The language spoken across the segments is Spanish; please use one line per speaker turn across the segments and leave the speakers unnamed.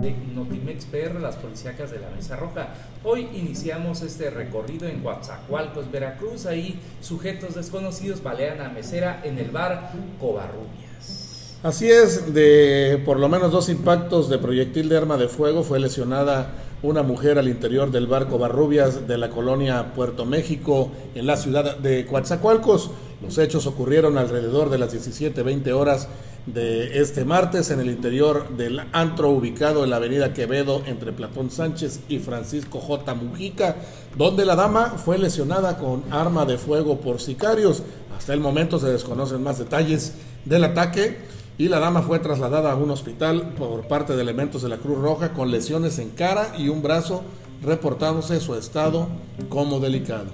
de Notimex PR, las policíacas de la Mesa Roja. Hoy iniciamos este recorrido en Coatzacoalcos, Veracruz. Ahí sujetos desconocidos balean a mesera en el bar Covarrubias.
Así es, de por lo menos dos impactos de proyectil de arma de fuego fue lesionada una mujer al interior del bar Covarrubias de la colonia Puerto México en la ciudad de Coatzacoalcos. Los hechos ocurrieron alrededor de las 17:20 horas de este martes en el interior del antro ubicado en la avenida Quevedo entre Platón Sánchez y Francisco J. Mujica, donde la dama fue lesionada con arma de fuego por sicarios. Hasta el momento se desconocen más detalles del ataque y la dama fue trasladada a un hospital por parte de elementos de la Cruz Roja con lesiones en cara y un brazo, reportándose su estado como delicado.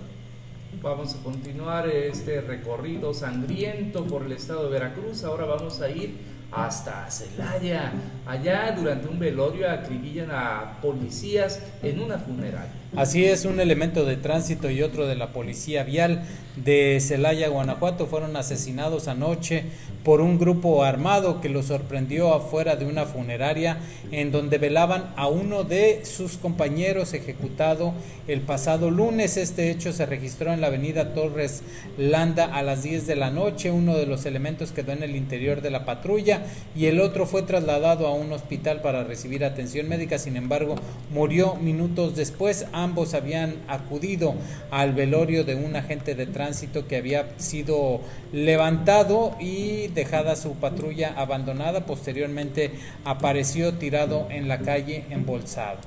Vamos a continuar este recorrido sangriento por el estado de Veracruz. Ahora vamos a ir hasta Celaya. Allá durante un velorio acribillan a policías en una funeraria.
Así es, un elemento de tránsito y otro de la policía vial de Celaya, Guanajuato, fueron asesinados anoche por un grupo armado que los sorprendió afuera de una funeraria en donde velaban a uno de sus compañeros ejecutado el pasado lunes. Este hecho se registró en la avenida Torres Landa a las 10 de la noche. Uno de los elementos quedó en el interior de la patrulla y el otro fue trasladado a un hospital para recibir atención médica. Sin embargo, murió minutos después. Ambos habían acudido al velorio de un agente de tránsito que había sido levantado y dejada su patrulla abandonada. Posteriormente apareció tirado en la calle embolsado.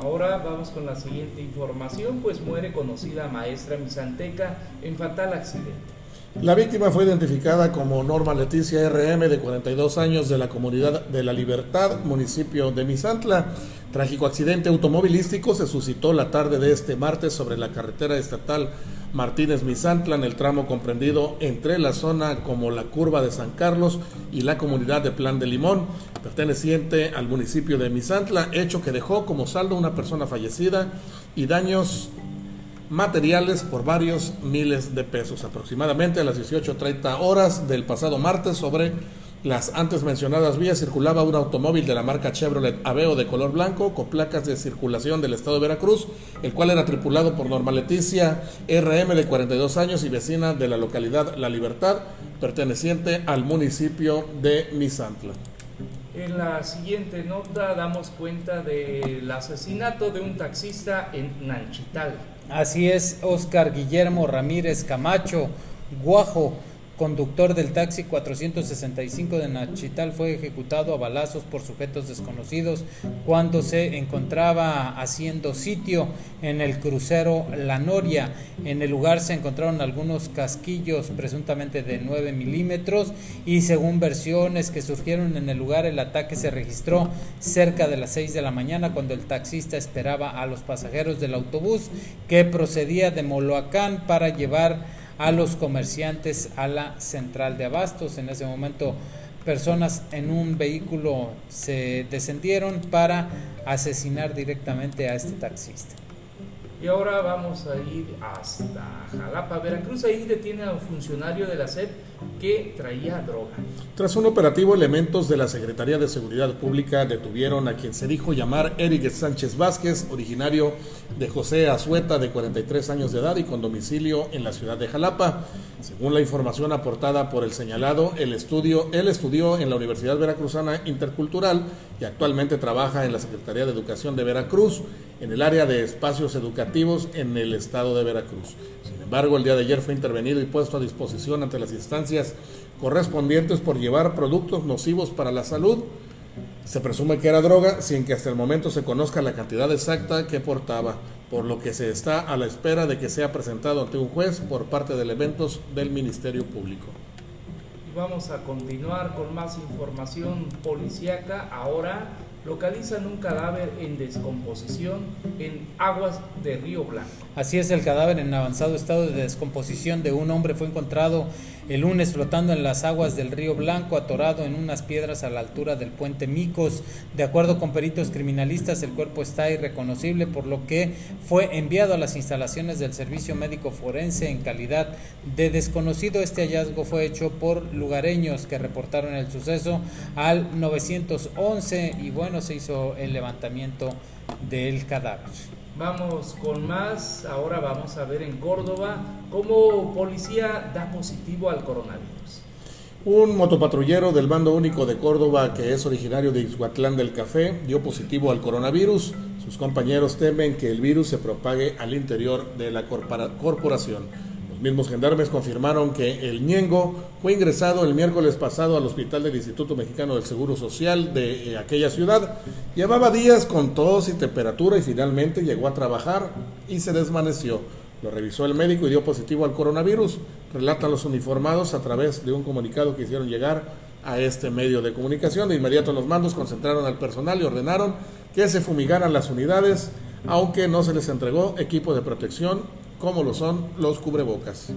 Ahora vamos con la siguiente información, pues muere conocida maestra misanteca en fatal accidente.
La víctima fue identificada como Norma Leticia RM, de 42 años, de la comunidad de La Libertad, municipio de Misantla. Trágico accidente automovilístico se suscitó la tarde de este martes sobre la carretera estatal Martínez Misantla, en el tramo comprendido entre la zona como la curva de San Carlos y la comunidad de Plan de Limón, perteneciente al municipio de Misantla, hecho que dejó como saldo una persona fallecida y daños materiales por varios miles de pesos. Aproximadamente a las 18.30 horas del pasado martes sobre las antes mencionadas vías circulaba un automóvil de la marca Chevrolet Aveo de color blanco con placas de circulación del estado de Veracruz, el cual era tripulado por Norma Leticia RM de 42 años y vecina de la localidad La Libertad, perteneciente al municipio de Misantla.
En la siguiente nota damos cuenta del asesinato de un taxista en Nanchital.
Así es, Oscar Guillermo Ramírez Camacho, Guajo, conductor del taxi 465 de Nachital fue ejecutado a balazos por sujetos desconocidos cuando se encontraba haciendo sitio en el crucero La Noria. En el lugar se encontraron algunos casquillos presuntamente de 9 milímetros y según versiones que surgieron en el lugar el ataque se registró cerca de las 6 de la mañana cuando el taxista esperaba a los pasajeros del autobús que procedía de Moloacán para llevar a los comerciantes a la central de abastos. En ese momento personas en un vehículo se descendieron para asesinar directamente a este taxista.
Y ahora vamos a ir hasta Jalapa, Veracruz. Ahí detiene a un funcionario de la SEP que traía droga.
Tras un operativo, elementos de la Secretaría de Seguridad Pública detuvieron a quien se dijo llamar Eric Sánchez Vázquez, originario de José Azueta, de 43 años de edad y con domicilio en la ciudad de Jalapa. Según la información aportada por el señalado, el estudio, él estudió en la Universidad Veracruzana Intercultural y actualmente trabaja en la Secretaría de Educación de Veracruz, en el área de espacios educativos en el estado de Veracruz. Sin embargo, el día de ayer fue intervenido y puesto a disposición ante las instancias correspondientes por llevar productos nocivos para la salud. Se presume que era droga sin que hasta el momento se conozca la cantidad exacta que portaba, por lo que se está a la espera de que sea presentado ante un juez por parte de elementos del Ministerio Público.
vamos a continuar con más información policíaca. Ahora localizan un cadáver en descomposición en aguas de Río Blanco.
Así es, el cadáver en avanzado estado de descomposición de un hombre fue encontrado el lunes flotando en las aguas del río Blanco, atorado en unas piedras a la altura del puente Micos. De acuerdo con peritos criminalistas, el cuerpo está irreconocible, por lo que fue enviado a las instalaciones del Servicio Médico Forense en calidad de desconocido. Este hallazgo fue hecho por lugareños que reportaron el suceso al 911 y bueno, se hizo el levantamiento del cadáver.
Vamos con más. Ahora vamos a ver en Córdoba cómo policía da positivo al coronavirus.
Un motopatrullero del Bando Único de Córdoba, que es originario de Ixhuatlán del Café, dio positivo al coronavirus. Sus compañeros temen que el virus se propague al interior de la corporación. Los mismos gendarmes confirmaron que el Ñengo fue ingresado el miércoles pasado al hospital del Instituto Mexicano del Seguro Social de eh, aquella ciudad. Llevaba días con tos y temperatura y finalmente llegó a trabajar y se desvaneció. Lo revisó el médico y dio positivo al coronavirus, relatan los uniformados a través de un comunicado que hicieron llegar a este medio de comunicación. De inmediato los mandos concentraron al personal y ordenaron que se fumigaran las unidades, aunque no se les entregó equipo de protección como lo son los cubrebocas.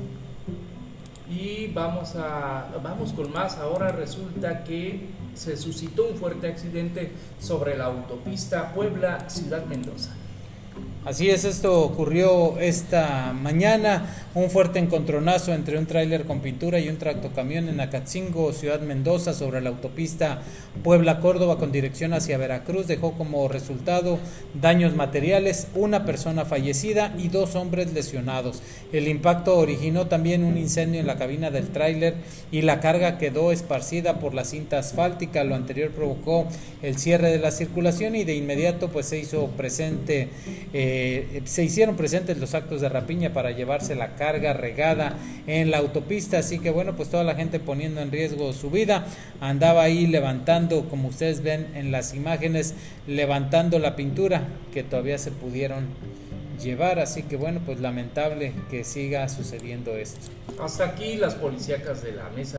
Y vamos, a, vamos con más. Ahora resulta que se suscitó un fuerte accidente sobre la autopista Puebla-Ciudad Mendoza.
Así es, esto ocurrió esta mañana, un fuerte encontronazo entre un tráiler con pintura y un tractocamión en Acatzingo, Ciudad Mendoza, sobre la autopista Puebla-Córdoba con dirección hacia Veracruz, dejó como resultado daños materiales, una persona fallecida y dos hombres lesionados. El impacto originó también un incendio en la cabina del tráiler y la carga quedó esparcida por la cinta asfáltica. Lo anterior provocó el cierre de la circulación y de inmediato pues se hizo presente eh, se hicieron presentes los actos de rapiña para llevarse la carga regada en la autopista, así que bueno, pues toda la gente poniendo en riesgo su vida, andaba ahí levantando, como ustedes ven en las imágenes, levantando la pintura que todavía se pudieron llevar, así que bueno, pues lamentable que siga sucediendo esto.
Hasta aquí las policíacas de la mesa